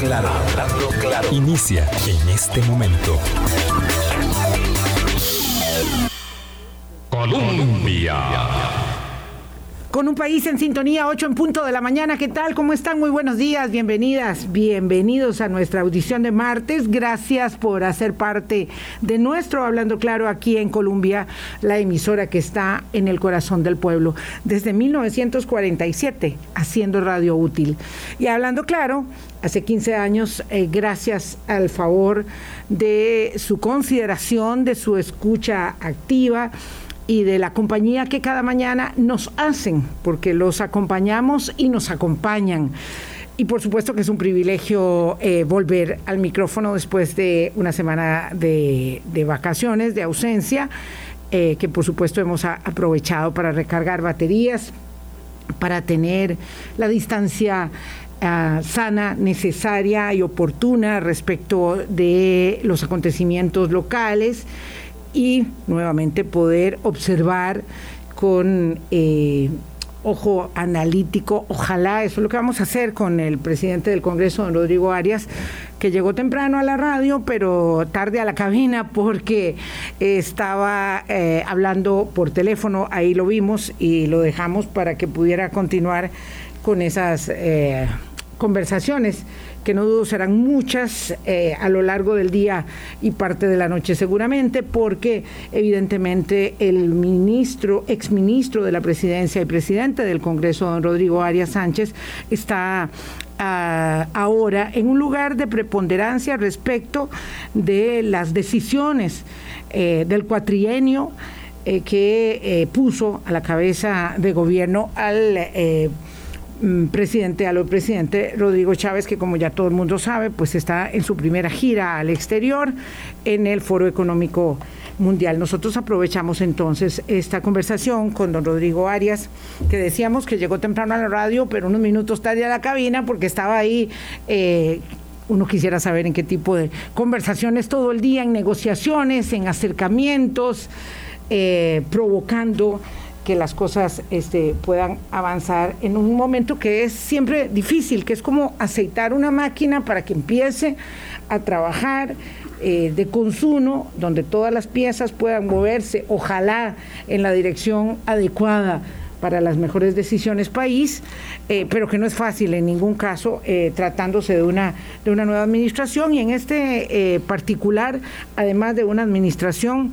Claro, claro. Inicia en este momento. Colombia. Con un país en sintonía, 8 en punto de la mañana. ¿Qué tal? ¿Cómo están? Muy buenos días, bienvenidas, bienvenidos a nuestra audición de martes. Gracias por hacer parte de nuestro Hablando Claro aquí en Colombia, la emisora que está en el corazón del pueblo. Desde 1947, haciendo radio útil. Y Hablando Claro, hace 15 años, eh, gracias al favor de su consideración, de su escucha activa y de la compañía que cada mañana nos hacen, porque los acompañamos y nos acompañan. Y por supuesto que es un privilegio eh, volver al micrófono después de una semana de, vacaciones, de ausencia, eh, que por supuesto hemos aprovechado para recargar baterías, para tener la distancia ah, sana, necesaria y oportuna respecto de los acontecimientos locales y nuevamente poder observar con eh, ojo analítico, ojalá, eso es lo que vamos a hacer con el presidente del Congreso, don Rodrigo Arias, que llegó temprano a la radio, pero tarde a la cabina porque estaba eh, hablando por teléfono, ahí lo vimos y lo dejamos para que pudiera continuar con esas eh, conversaciones que no dudo serán muchas eh, a lo largo del día y parte de la noche seguramente, porque evidentemente el ministro, exministro de la presidencia y presidente del Congreso, don Rodrigo Arias Sánchez, está ah, ahora en un lugar de preponderancia respecto de las decisiones eh, del cuatrienio eh, que puso a la cabeza de gobierno al presidente, a lo presidente Rodrigo Chávez, que como ya todo el mundo sabe, pues está en su primera gira al exterior en el Foro Económico Mundial. Nosotros aprovechamos entonces esta conversación con don Rodrigo Arias, que decíamos que llegó temprano a la radio, pero unos minutos tarde a la cabina porque estaba ahí. Eh, uno quisiera saber en qué tipo de conversaciones todo el día, en negociaciones, en acercamientos, eh, provocando que las cosas este, puedan avanzar en un momento que es siempre difícil, que es como aceitar una máquina para que empiece a trabajar eh, de consumo, donde todas las piezas puedan moverse, ojalá en la dirección adecuada para las mejores decisiones país, eh, pero que no es fácil en ningún caso eh, tratándose de una, de una nueva administración y en este particular, además de una administración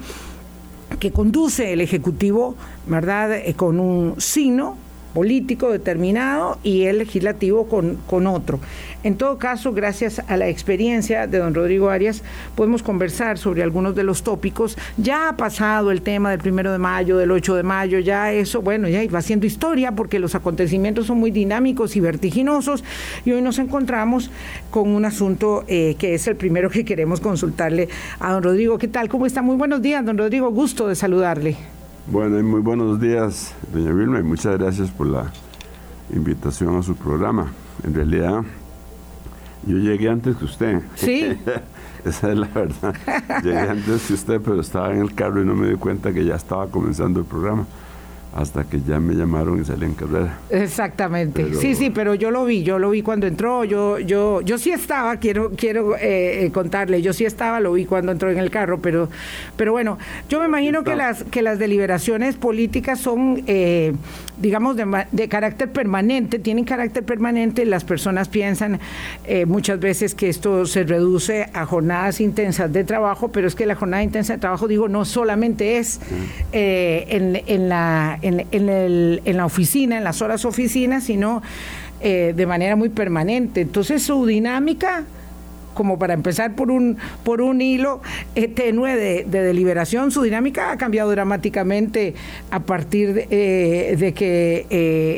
que conduce el Ejecutivo, ¿verdad?, eh, con un signo político determinado y el legislativo con, con otro. En todo caso, gracias a la experiencia de don Rodrigo Arias, podemos conversar sobre algunos de los tópicos. Ya ha pasado el tema del primero de mayo, del 8 de mayo, ya eso, bueno, ya va haciendo historia porque los acontecimientos son muy dinámicos y vertiginosos y hoy nos encontramos con un asunto eh, que es el primero que queremos consultarle a don Rodrigo. ¿Qué tal? ¿Cómo está? Muy buenos días, don Rodrigo. Gusto de saludarle. Bueno, y muy buenos días, doña Vilma, y muchas gracias por la invitación a su programa. En realidad, yo llegué antes que usted. Sí. Esa es la verdad. Llegué antes que usted, pero estaba en el carro y no me di cuenta que ya estaba comenzando el programa hasta que ya me llamaron y salí en carrera. Exactamente. sí, sí, pero yo lo vi, yo lo vi cuando entró, yo, yo, yo sí estaba, quiero, quiero eh, eh, contarle, yo sí estaba, lo vi cuando entró en el carro, pero, pero bueno, yo me imagino que las, que las deliberaciones políticas son, eh, digamos, de, de, carácter permanente, tienen carácter permanente, las personas piensan muchas veces que esto se reduce a jornadas intensas de trabajo, pero es que la jornada intensa de trabajo, digo, no solamente es en, en la en, la oficina, en las horas oficinas, sino eh, de manera muy permanente. Entonces su dinámica como para empezar por un, por un hilo eh, tenue de, deliberación, su dinámica ha cambiado dramáticamente a partir de, eh, que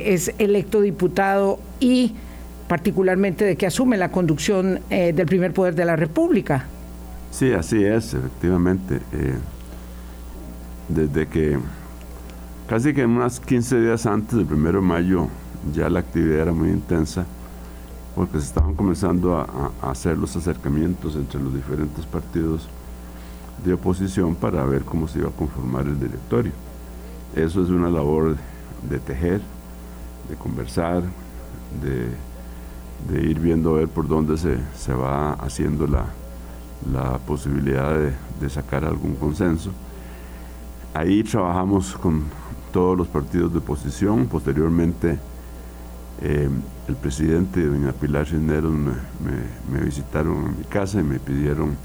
es electo diputado y particularmente de que asume la conducción del primer poder de la República. Sí, así es, efectivamente. desde que Casi que unas 15 días antes del 1 de mayo ya la actividad era muy intensa porque se estaban comenzando a, hacer los acercamientos entre los diferentes partidos de oposición para ver cómo se iba a conformar el directorio. Eso es una labor de, tejer, de conversar, de de ir viendo a ver por dónde se, se va haciendo la, la posibilidad de, de, sacar algún consenso. Ahí trabajamos con todos los partidos de oposición. Posteriormente, eh, el presidente doña Pilar Cisneros me, visitaron a mi casa y me pidieron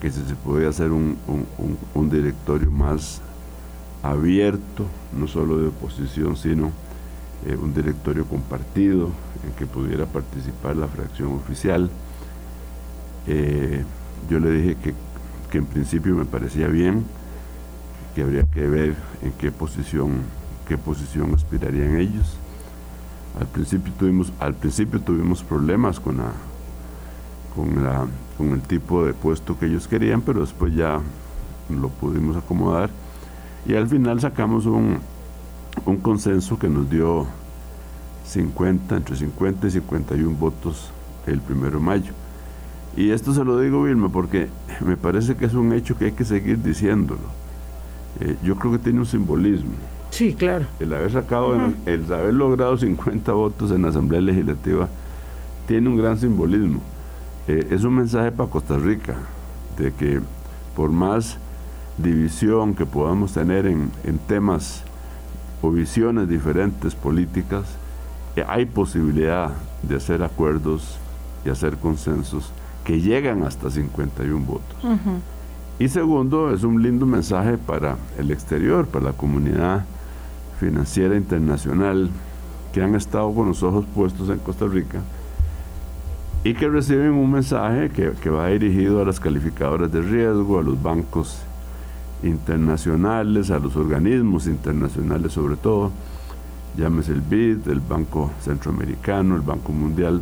que si se podía hacer un, un, un directorio más abierto, no solo de oposición, sino eh, un directorio compartido en que pudiera participar la fracción oficial. Eh, yo le dije que, que, en principio me parecía bien, que habría que ver en qué posición, qué posición aspirarían ellos. Al principio tuvimos, al principio tuvimos problemas con la, con la, con el tipo de puesto que ellos querían, pero después ya lo pudimos acomodar y al final sacamos un, un consenso que nos dio 50, entre 50 y 51 votos el primero de mayo. Y esto se lo digo, Vilma, porque me parece que es un hecho que hay que seguir diciéndolo. Eh, yo creo que tiene un simbolismo. Sí, claro. El haber sacado, uh -huh. el haber logrado 50 votos en la Asamblea Legislativa tiene un gran simbolismo. Eh, es un mensaje para Costa Rica de que por más división que podamos tener en, en temas o visiones diferentes políticas, eh, hay posibilidad de hacer acuerdos y hacer consensos que llegan hasta 51 votos. Uh -huh. Y segundo, es un lindo mensaje para el exterior, para la comunidad financiera internacional que han estado con los ojos puestos en Costa Rica y que reciben un mensaje que, va dirigido a las calificadoras de riesgo, a los bancos internacionales, a los organismos internacionales sobre todo, llámese el BID, el Banco Centroamericano, el Banco Mundial,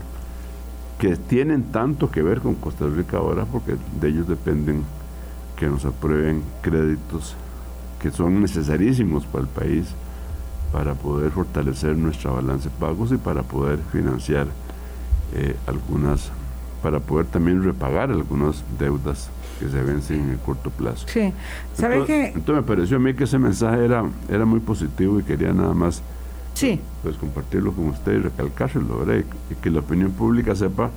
que tienen tanto que ver con Costa Rica ahora porque de ellos dependen que nos aprueben créditos que son necesarísimos para el país para poder fortalecer nuestra balance de pagos y para poder financiar eh, algunas, para poder también repagar algunas deudas que se vencen en el corto plazo. Sí, ¿sabe entonces, que entonces me pareció a mí que ese mensaje era, era muy positivo y quería nada más sí. pues compartirlo con usted y recalcárselo, ¿verdad? Y, y, que la opinión pública sepa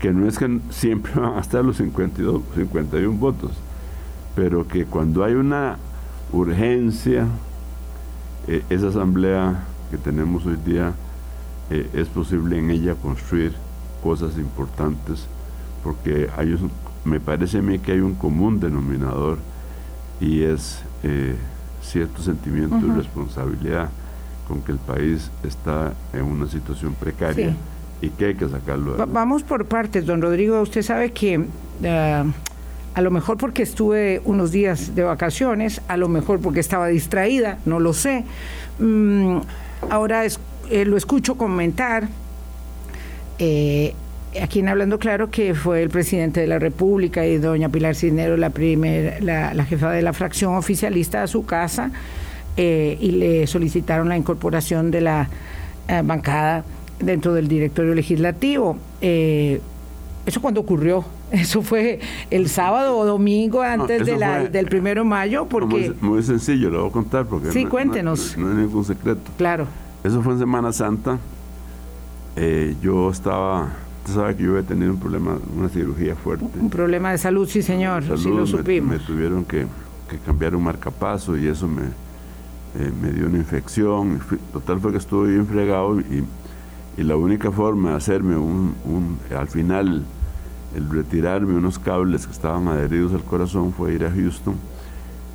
que no es que siempre van a estar los 52, 51 votos, pero que cuando hay una urgencia, eh, esa asamblea que tenemos hoy día, eh, es posible en ella construir cosas importantes, porque hay un, me parece a mí que hay un común denominador y es eh, cierto sentimiento uh -huh. de responsabilidad con que el país está en una situación precaria sí. y que hay que sacarlo. Va vamos por partes, don Rodrigo. Usted sabe que uh, a lo mejor porque estuve unos días de vacaciones, a lo mejor porque estaba distraída, no lo sé. Mm, ahora eh, lo escucho comentar. Eh, aquí en Hablando Claro que fue el presidente de la República y doña Pilar Cisneros, la, jefa de la fracción oficialista a su casa, eh, y le solicitaron la incorporación de la bancada dentro del directorio legislativo. ¿Eso cuándo ocurrió? Eso fue el sábado o domingo antes no, de la, fue, del primero de mayo, porque... Muy, muy, sencillo, lo voy a contar porque... Sí, no, cuéntenos. No, no, es ningún secreto. Claro. Eso fue en Semana Santa. yo estaba Usted sabe que yo había tenido un problema, una cirugía fuerte. Un problema de salud, sí, señor, salud, sí lo supimos. Me, me tuvieron que, que, cambiar un marcapaso y eso me, eh, me dio una infección. Total fue que estuve bien fregado y, y la única forma de hacerme un, un, al final, el retirarme unos cables que estaban adheridos al corazón fue ir a Houston.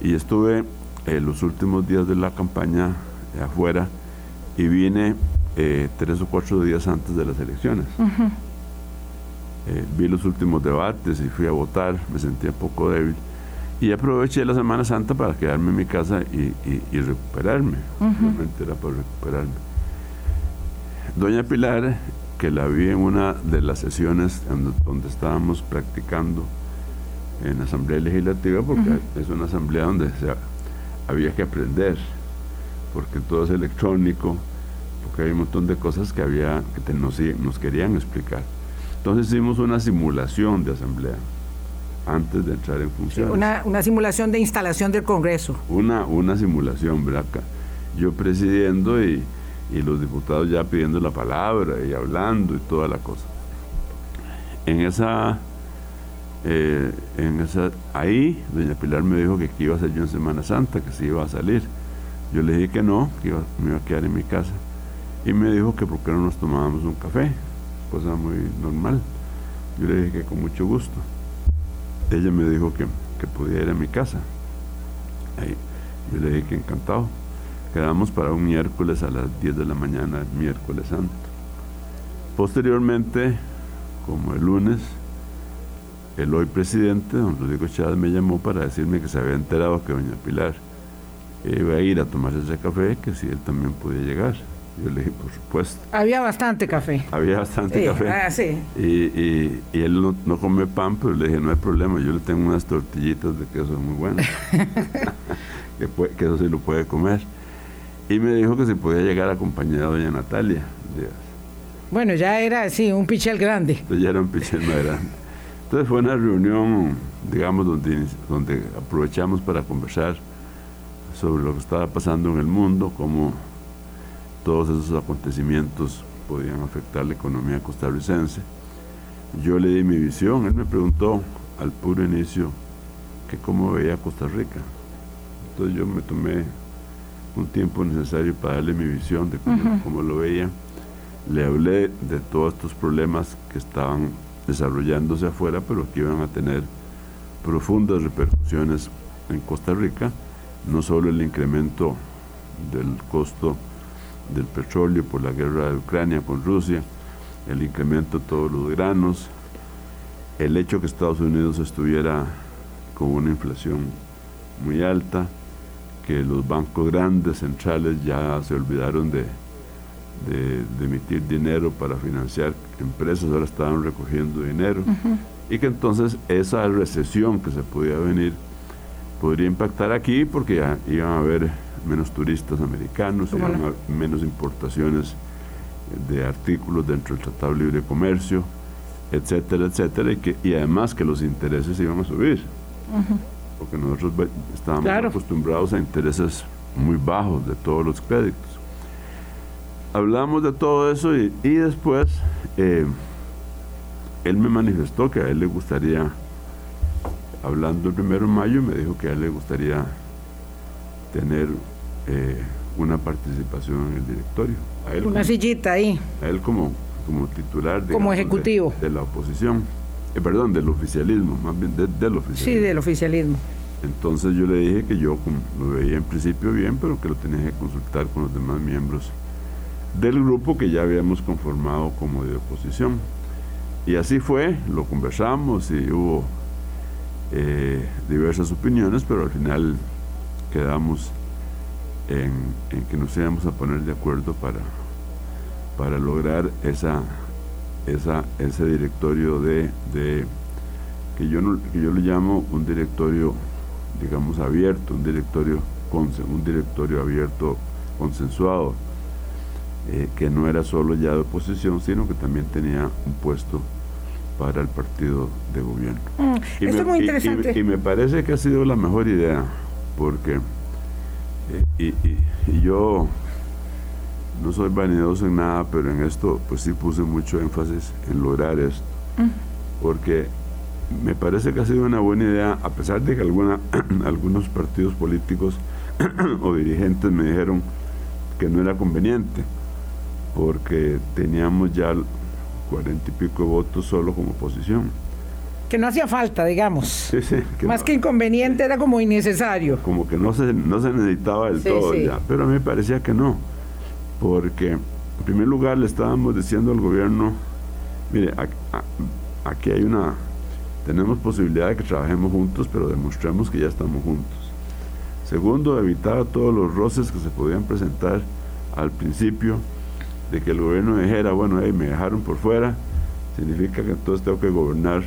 Y estuve eh, los últimos días de la campaña eh, afuera y vine eh, tres o cuatro días antes de las elecciones. Uh -huh. Eh, vi los últimos debates y fui a votar, me sentía poco débil y aproveché la Semana Santa para quedarme en mi casa y, y, y recuperarme, uh -huh. realmente era para recuperarme. Doña Pilar, que la vi en una de las sesiones donde, donde estábamos practicando en la Asamblea Legislativa, porque uh -huh. es una asamblea donde se, había que aprender, porque todo es electrónico, porque hay un montón de cosas que, había, que te, nos, nos querían explicar. Entonces hicimos una simulación de asamblea antes de entrar en función. Sí, una, una, simulación de instalación del Congreso. Una, una simulación, ¿verdad? Yo presidiendo y, y los diputados ya pidiendo la palabra y hablando y toda la cosa. En esa, eh, en esa, ahí doña Pilar me dijo que, que iba a ser yo en Semana Santa, que se iba a salir. Yo le dije que no, que iba, me iba a quedar en mi casa. Y me dijo que por qué no nos tomábamos un café, cosa muy normal. Yo le dije que con mucho gusto. Ella me dijo que, que podía ir a mi casa. Ahí, yo le dije que encantado. Quedamos para un miércoles a las 10 de la mañana, miércoles santo. Posteriormente, como el lunes, el hoy presidente, don Rodrigo Chávez, me llamó para decirme que se había enterado que doña Pilar iba a ir a tomarse ese café, que si él también podía llegar. Yo le dije, por supuesto. Había bastante café. Había bastante café. Ah, sí. Y, y, él no, no, come pan, pero le dije, no hay problema, yo le tengo unas tortillitas de queso muy buenas. que, puede, que, eso sí lo puede comer. Y me dijo que se podía llegar acompañado de doña Natalia. Bueno, ya era, sí, un pichel grande. ya era un pichel más grande. Entonces fue una reunión, digamos, donde, donde aprovechamos para conversar sobre lo que estaba pasando en el mundo, cómo todos esos acontecimientos podían afectar la economía costarricense. Yo le di mi visión, él me preguntó al puro inicio que cómo veía Costa Rica. Entonces yo me tomé un tiempo necesario para darle mi visión de cómo, lo veía. Le hablé de todos estos problemas que estaban desarrollándose afuera, pero que iban a tener profundas repercusiones en Costa Rica, no solo el incremento del costo del petróleo por la guerra de Ucrania con Rusia, el incremento de todos los granos, el hecho que Estados Unidos estuviera con una inflación muy alta, que los bancos grandes centrales ya se olvidaron de, de, emitir dinero para financiar empresas, ahora estaban recogiendo dinero, y que entonces esa recesión que se podía venir podría impactar aquí porque ya iban a haber menos turistas americanos, iban a haber menos importaciones de artículos dentro del Tratado de Libre Comercio, etcétera, etcétera, y, que, y además que los intereses iban a subir porque nosotros estábamos acostumbrados a intereses muy bajos de todos los créditos. Hablamos de todo eso y, después eh, él me manifestó que a él le gustaría, hablando el primero de mayo, me dijo que a él le gustaría tener eh, una participación en el directorio. una sillita ahí. A él como, como titular como ejecutivo. de la oposición. Eh, perdón, del oficialismo, más bien del oficialismo. Sí, del oficialismo. Entonces yo le dije que yo lo veía en principio bien, pero que lo tenía que consultar con los demás miembros del grupo que ya habíamos conformado como de oposición. Y así fue, lo conversamos y hubo eh, diversas opiniones, pero al final quedamos en, que nos íbamos a poner de acuerdo para, para lograr esa esa, ese directorio de, de que, yo no, que yo le llamo un directorio, digamos, abierto, un directorio, un directorio abierto, consensuado, eh, que no era solo ya de oposición, sino que también tenía un puesto para el partido de gobierno. Mm, y me, es muy interesante. Y, me parece que ha sido la mejor idea, porque eh, y yo no soy vanidoso en nada, pero en esto pues sí puse mucho énfasis en lograr esto. Porque me parece que ha sido una buena idea, a pesar de que alguna, algunos partidos políticos o dirigentes me dijeron que no era conveniente, porque teníamos ya cuarenta y pico de votos solo como oposición. Que no hacía falta, digamos. Más que inconveniente, era como innecesario. Como que no se, no se necesitaba del todo ya, pero a mí me parecía que no porque en primer lugar le estábamos diciendo al gobierno, mire, aquí hay una, tenemos posibilidad de que trabajemos juntos, pero demostremos que ya estamos juntos. Segundo, evitar todos los roces que se podían presentar al principio, de que el gobierno dijera, bueno, me dejaron por fuera, significa que entonces tengo que gobernar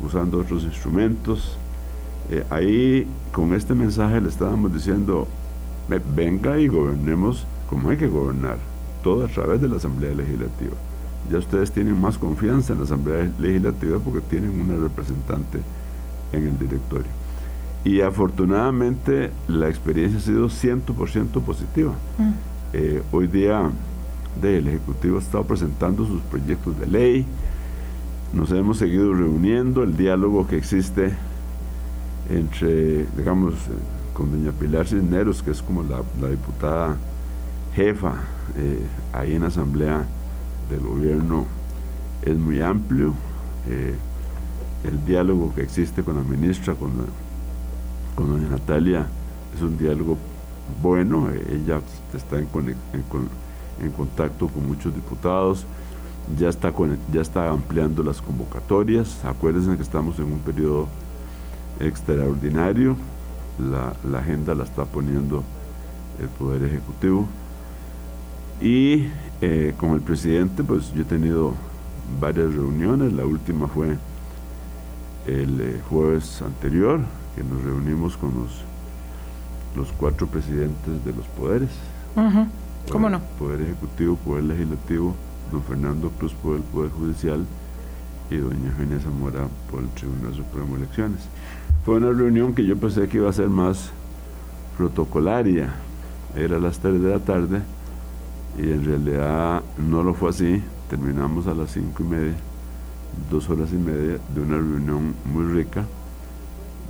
usando otros instrumentos. Eh, ahí, con este mensaje le estábamos diciendo, venga y gobernemos como hay que gobernar, todo a través de la Asamblea Legislativa. Ya ustedes tienen más confianza en la Asamblea Legislativa porque tienen una representante en el directorio. Y afortunadamente la experiencia ha sido 100% positiva. Mm. Eh, hoy día el Ejecutivo ha estado presentando sus proyectos de ley, nos hemos seguido reuniendo, el diálogo que existe entre, digamos, con doña Pilar Cisneros, que es como la, diputada jefa eh, ahí en la Asamblea del Gobierno, es muy amplio. Eh, el diálogo que existe con la ministra, con, con doña Natalia, es un diálogo bueno. Ella está en, en contacto con muchos diputados ya está, ya está ampliando las convocatorias. Acuérdense que estamos en un periodo extraordinario. La, agenda la está poniendo el Poder Ejecutivo. Y eh, con el presidente, pues yo he tenido varias reuniones. La última fue el eh, jueves anterior, que nos reunimos con los, los cuatro presidentes de los poderes. ¿Cómo no? Poder Ejecutivo, Poder Legislativo don Fernando Cruz por el Poder Judicial y doña Eugenia Zamora por el Tribunal Supremo de Elecciones. Fue una reunión que yo pensé que iba a ser más protocolaria, era a las 3 de la tarde y en realidad no lo fue así, terminamos a las 5 y media, dos horas y media de una reunión muy rica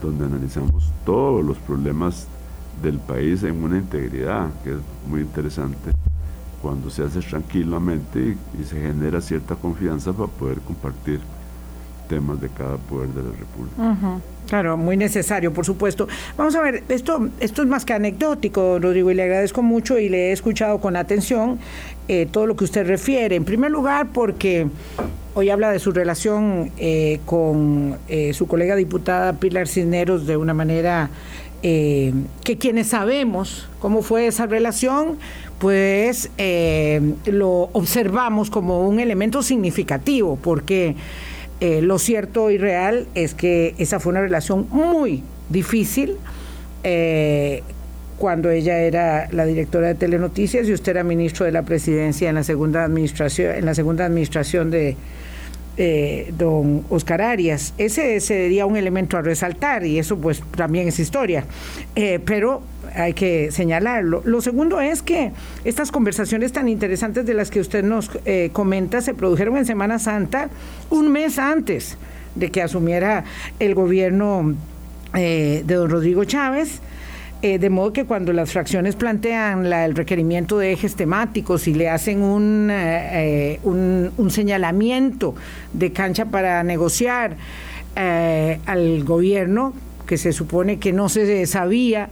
donde analizamos todos los problemas del país en una integridad, que es muy interesante. Cuando se hace tranquilamente y, se genera cierta confianza para poder compartir temas de cada poder de la República. Claro, muy necesario, por supuesto. Vamos a ver, esto, esto es más que anecdótico, Rodrigo, y le agradezco mucho y le he escuchado con atención eh, todo lo que usted refiere. En primer lugar, porque hoy habla de su relación eh, con eh, su colega diputada Pilar Cisneros de una manera que quienes sabemos cómo fue esa relación, pues lo observamos como un elemento significativo, porque eh, lo cierto y real es que esa fue una relación muy difícil. Eh, cuando ella era la directora de Telenoticias y usted era ministro de la Presidencia en la segunda administración, en la segunda administración de don Oscar Arias. Ese sería un elemento a resaltar y eso pues también es historia. pero hay que señalarlo. Lo segundo es que estas conversaciones tan interesantes de las que usted nos eh, comenta se produjeron en Semana Santa un mes antes de que asumiera el gobierno eh, de don Rodrigo Chávez. Eh, de modo que cuando las fracciones plantean el requerimiento de ejes temáticos y le hacen un, un, un señalamiento de cancha para negociar al gobierno, que se supone que no se sabía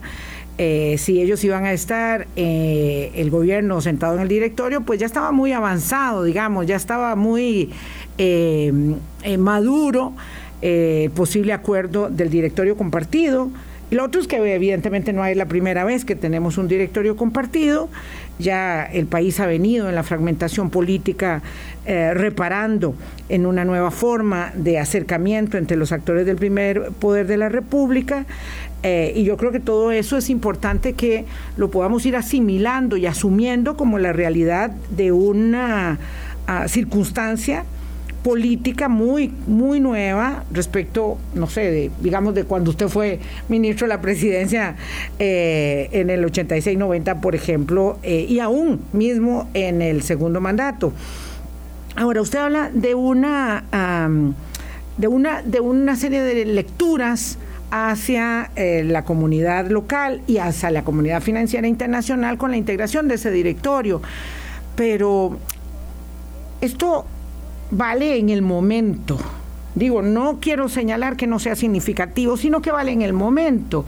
eh, si ellos iban a estar eh, el gobierno sentado en el directorio, pues ya estaba muy avanzado, digamos, ya estaba muy eh, maduro el posible acuerdo del directorio compartido. Lo otro es que evidentemente no es la primera vez que tenemos un directorio compartido. Ya el país ha venido en la fragmentación política reparando en una nueva forma de acercamiento entre los actores del primer poder de la República. Eh, y yo creo que todo eso es importante que lo podamos ir asimilando y asumiendo como la realidad de una ah, circunstancia política muy muy nueva respecto no sé de, digamos de cuando usted fue ministro de la presidencia eh, en el 86-90 por ejemplo eh, y aún mismo en el segundo mandato ahora usted habla de una de una de una serie de lecturas hacia eh, la comunidad local y hacia la comunidad financiera internacional con la integración de ese directorio. Pero esto vale en el momento. Digo, no quiero señalar que no sea significativo, sino que vale en el momento.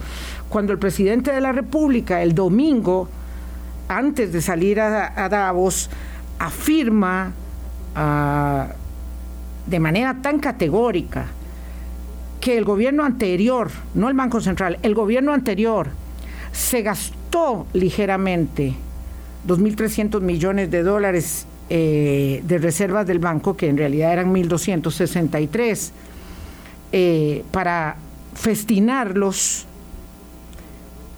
Cuando el presidente de la República el domingo, antes de salir a, Davos, afirma ah, de manera tan categórica que el gobierno anterior, no el Banco Central, el gobierno anterior se gastó ligeramente 2.300 millones de dólares eh, de reservas del banco, que en realidad eran 1.263, eh, para festinarlos,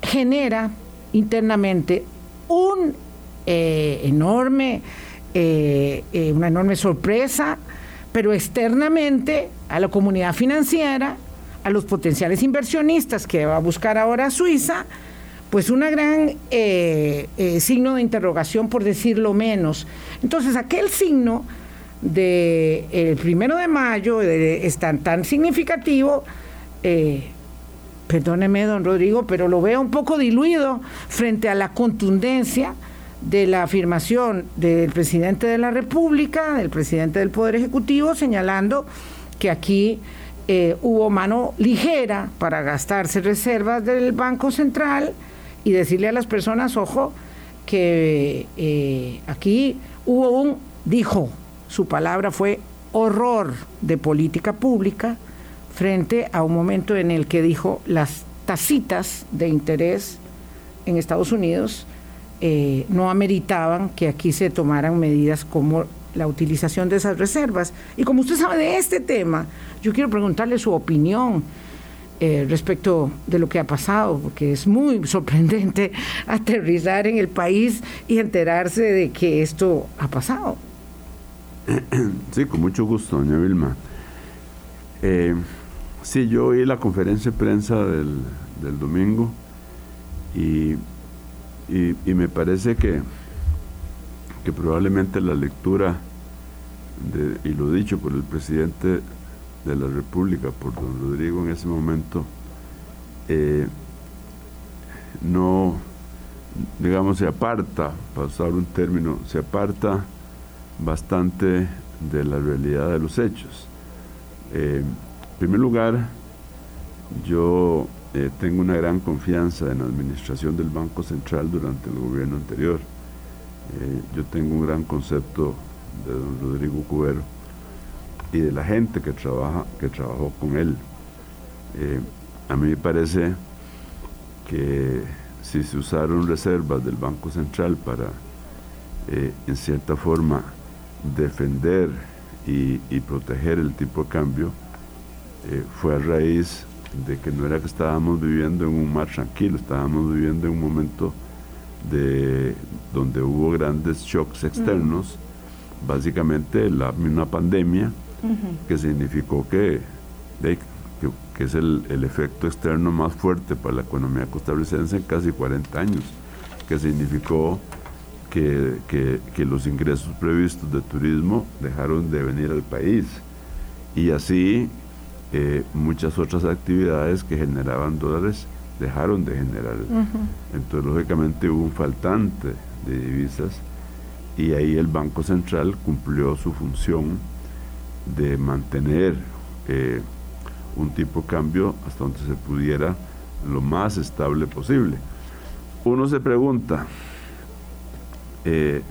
genera internamente un eh, enorme, una enorme sorpresa pero externamente a la comunidad financiera, a los potenciales inversionistas que va a buscar ahora Suiza, pues una gran eh, eh, signo de interrogación, por decirlo menos. Entonces, aquel signo del el primero de mayo es tan, tan significativo, eh, perdóneme, don Rodrigo, pero lo veo un poco diluido frente a la contundencia de la afirmación del presidente de la República, del presidente del Poder Ejecutivo, señalando que aquí hubo mano ligera para gastarse reservas del Banco Central y decirle a las personas, ojo, que eh, aquí hubo un, dijo, su palabra fue horror de política pública frente a un momento en el que dijo las tasitas de interés en Estados Unidos eh, no ameritaban que aquí se tomaran medidas como la utilización de esas reservas. Y como usted sabe de este tema, yo quiero preguntarle su opinión eh, respecto de lo que ha pasado, porque es muy sorprendente aterrizar en el país y enterarse de que esto ha pasado. Sí, con mucho gusto, doña Vilma. Eh, sí, yo oí la conferencia de prensa del, domingo y, y, me parece que, que probablemente la lectura, y lo dicho por el presidente de la República por don Rodrigo en ese momento eh, no, digamos, se aparta, para usar un término, se aparta bastante de la realidad de los hechos. Eh, en primer lugar, yo eh, tengo una gran confianza en la administración del Banco Central durante el gobierno anterior. yo tengo un gran concepto de don Rodrigo Cubero y de la gente que, trabaja, que trabajó con él. Eh, a mí me parece que si se usaron reservas del Banco Central para, eh, en cierta forma, defender y, proteger el tipo de cambio, eh, fue a raíz de que no era que estábamos viviendo en un mar tranquilo, estábamos viviendo en un momento de, donde hubo grandes shocks externos, básicamente la, una pandemia, que significó que, que, es el, efecto externo más fuerte para la economía costarricense en casi 40 años, que significó que, los ingresos previstos de turismo dejaron de venir al país. Y así eh, muchas otras actividades que generaban dólares dejaron de generar. Entonces, lógicamente, hubo un faltante de divisas y ahí el Banco Central cumplió su función de mantener eh, un tipo de cambio hasta donde se pudiera lo más estable posible. Uno se pregunta, eh,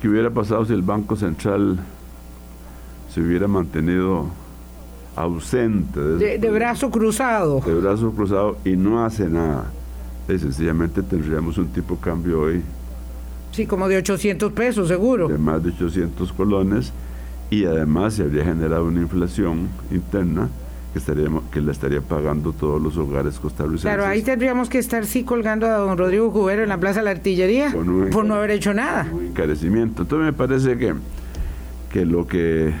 ¿qué hubiera pasado si el Banco Central se hubiera mantenido ausente? De, brazo cruzado. De brazo cruzado y no hace nada. Y sencillamente tendríamos un tipo de cambio hoy. Sí, como de 800 pesos, seguro. De más de 800 colones y además se habría generado una inflación interna que, estaríamos, que la estaría pagando todos los hogares costarricenses. Claro, ahí tendríamos que estar sí colgando a don Rodrigo Cubero en la Plaza de la Artillería por no haber hecho nada. Un encarecimiento. Entonces me parece que, que lo que,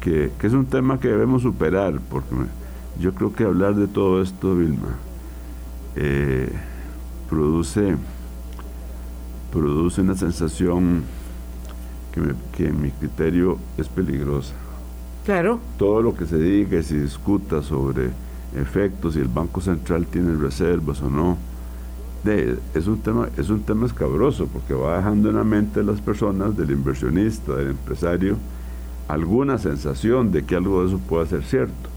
que, es un tema que debemos superar, porque yo creo que hablar de todo esto, Vilma, eh, produce, produce una sensación que, en mi criterio es peligrosa. Claro. Todo lo que se diga y se discuta sobre efectos, si el Banco Central tiene reservas o no, es, un tema, es un tema escabroso porque va dejando en la mente de las personas, del inversionista, del empresario, alguna sensación de que algo de eso pueda ser cierto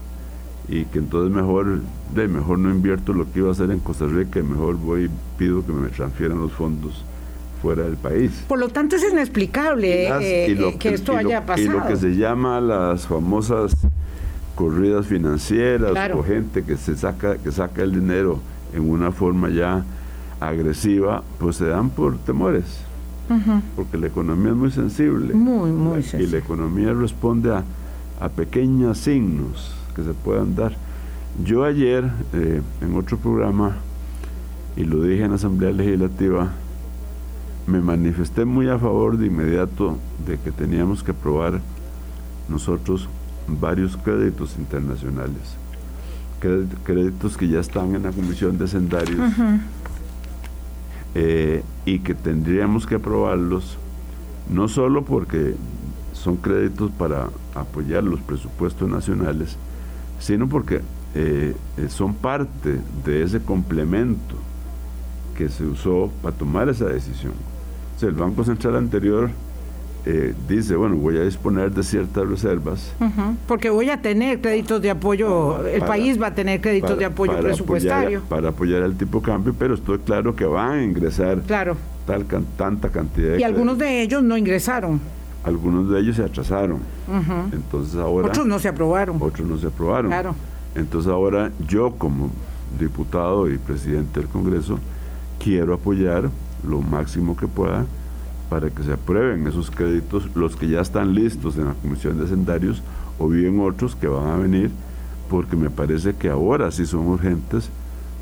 y que entonces mejor de mejor no invierto lo que iba a hacer en Costa Rica y mejor voy y pido que me transfieran los fondos fuera del país. Por lo tanto es inexplicable eh, que, esto haya pasado. Y lo que se llama las famosas corridas financieras o gente que se saca que saca el dinero en una forma ya agresiva, pues se dan por temores. Porque la economía es muy sensible. Muy, muy sensible. Y la economía responde a, a pequeños signos que se puedan dar. Yo ayer, eh, en otro programa, y lo dije en la Asamblea Legislativa, me manifesté muy a favor de inmediato de que teníamos que aprobar nosotros varios créditos internacionales, créditos que ya están en la Comisión de Sendarios eh, y que tendríamos que aprobarlos no solo porque son créditos para apoyar los presupuestos nacionales, sino porque eh, son parte de ese complemento que se usó para tomar esa decisión. Sea, el Banco Central anterior eh, dice, bueno, voy a disponer de ciertas reservas. porque voy a tener créditos de apoyo, el país va a tener créditos de apoyo presupuestario. para apoyar el tipo de cambio, pero estoy claro que van a ingresar claro. tal, tanta cantidad de Y algunos de ellos no ingresaron. Algunos de ellos se atrasaron. Entonces ahora... Otros no se aprobaron. Otros no se aprobaron. Claro. Entonces ahora yo como diputado y presidente del Congreso quiero apoyar lo máximo que pueda para que se aprueben esos créditos, los que ya están listos en la Comisión de Hacendarios o bien otros que van a venir, porque me parece que ahora sí son urgentes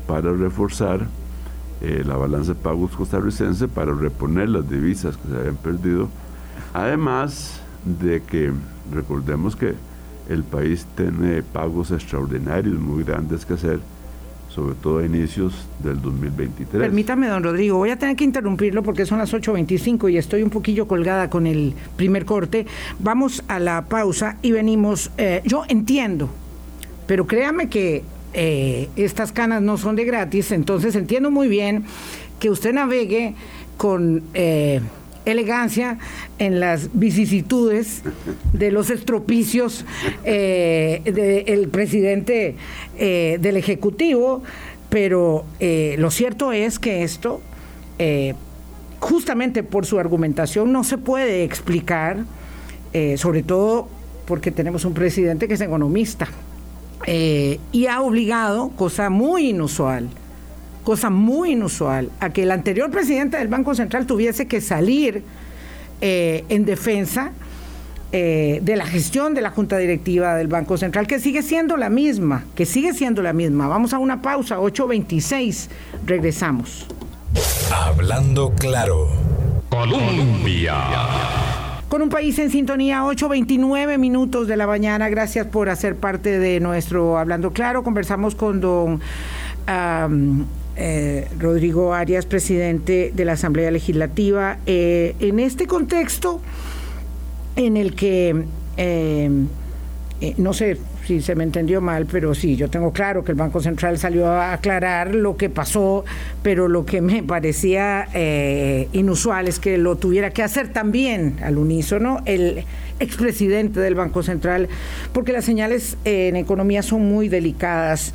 para reforzar eh, la balanza de pagos costarricense, para reponer las divisas que se habían perdido, además de que recordemos que el país tiene pagos extraordinarios muy grandes que hacer sobre todo a inicios del 2023. Permítame, don Rodrigo, voy a tener que interrumpirlo porque son las 8.25 y estoy un poquillo colgada con el primer corte. Vamos a la pausa y venimos. Eh, yo entiendo, pero créame que eh, estas canas no son de gratis, entonces entiendo muy bien que usted navegue con... Eh, elegancia en las vicisitudes de los estropicios eh, del presidente eh, del Ejecutivo, pero eh, lo cierto es que esto, justamente por su argumentación, no se puede explicar, sobre todo porque tenemos un presidente que es economista y ha obligado, cosa muy inusual, cosa muy inusual, a que el anterior presidente del Banco Central tuviese que salir eh, en defensa eh, de la gestión de la Junta Directiva del Banco Central, que sigue siendo la misma, que sigue siendo la misma. Vamos a una pausa, 8.26, regresamos. Hablando claro. Colombia. Con un país en sintonía, 8.29 minutos de la mañana. Gracias por hacer parte de nuestro Hablando Claro. Conversamos con don eh, Rodrigo Arias, presidente de la Asamblea Legislativa. Eh, en este contexto en el que, eh, no sé si se me entendió mal, pero sí, yo tengo claro que el Banco Central salió a aclarar lo que pasó, pero lo que me parecía inusual es que lo tuviera que hacer también al unísono el expresidente del Banco Central, porque las señales en economía son muy delicadas.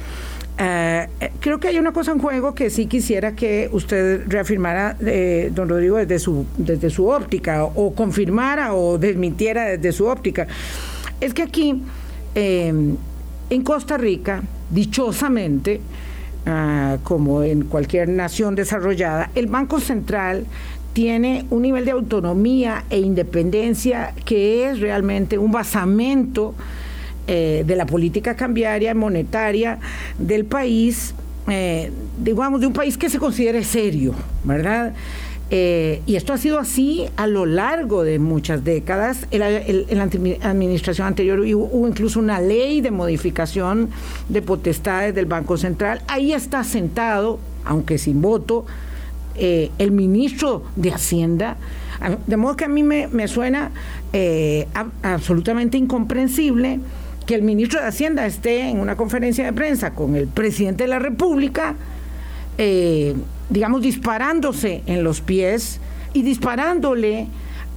Eh, creo que hay una cosa en juego que sí quisiera que usted reafirmara, eh, don Rodrigo, desde su, desde su óptica, o confirmara o desmintiera desde su óptica. Es que aquí, em, en Costa Rica, dichosamente, ah, como en cualquier nación desarrollada, el Banco Central tiene un nivel de autonomía e independencia que es realmente un basamento eh, de la política cambiaria monetaria del país, eh, digamos, de un país que se considere serio, ¿verdad? Eh, y esto ha sido así a lo largo de muchas décadas. En la, administración anterior hubo, incluso una ley de modificación de potestades del Banco Central. Ahí está sentado, aunque sin voto, el ministro de Hacienda. De modo que a mí me, suena absolutamente incomprensible que el ministro de Hacienda esté en una conferencia de prensa con el presidente de la República, eh, digamos, disparándose en los pies y disparándole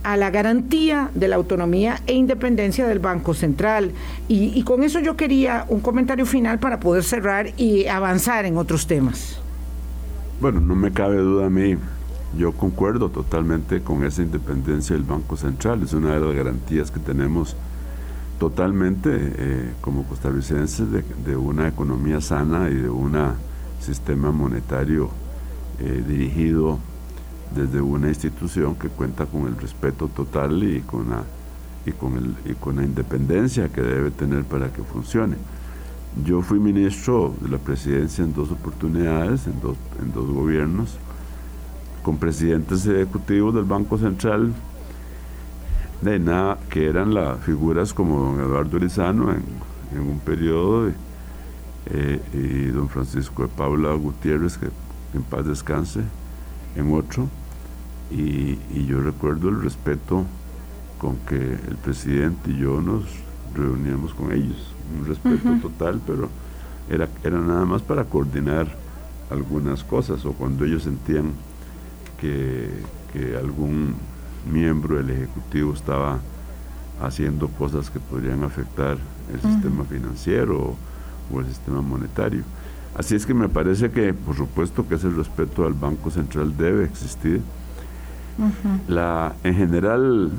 a la garantía de la autonomía e independencia del Banco Central. Y, y, con eso yo quería un comentario final para poder cerrar y avanzar en otros temas. Bueno, no me cabe duda a mí, yo concuerdo totalmente con esa independencia del Banco Central, es una de las garantías que tenemos totalmente eh, como costarricenses de, una economía sana y de un sistema monetario eh, dirigido desde una institución que cuenta con el respeto total y con la, y con, el, y con la independencia que debe tener para que funcione. Yo fui ministro de la presidencia en dos oportunidades, en dos, en dos gobiernos, con presidentes ejecutivos del Banco Central de nada, que eran las figuras como don Eduardo Lizano en, un periodo eh, y don Francisco de Paula Gutiérrez, que en paz descanse, en otro, y, yo recuerdo el respeto con que el presidente y yo nos reuníamos con ellos, un respeto total, pero era, era nada más para coordinar algunas cosas o cuando ellos sentían que, algún miembro del Ejecutivo estaba haciendo cosas que podrían afectar el sistema financiero o, el sistema monetario. Así es que me parece que, por supuesto, que ese respeto al Banco Central debe existir. la, en general,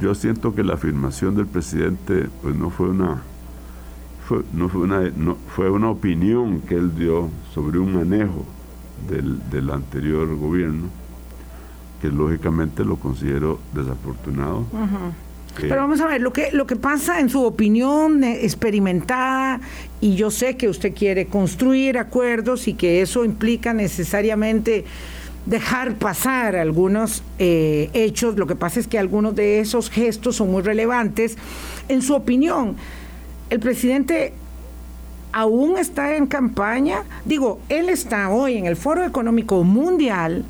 yo siento que la afirmación del presidente pues no fue una no fue una, no, fue una opinión que él dio sobre un manejo del, del anterior gobierno, que lógicamente lo considero desafortunado. Pero vamos a ver, lo que, lo que pasa en su opinión eh, experimentada, y yo sé que usted quiere construir acuerdos y que eso implica necesariamente dejar pasar algunos eh, hechos, lo que pasa es que algunos de esos gestos son muy relevantes. En su opinión, el presidente aún está en campaña. Digo, él está hoy en el Foro Económico Mundial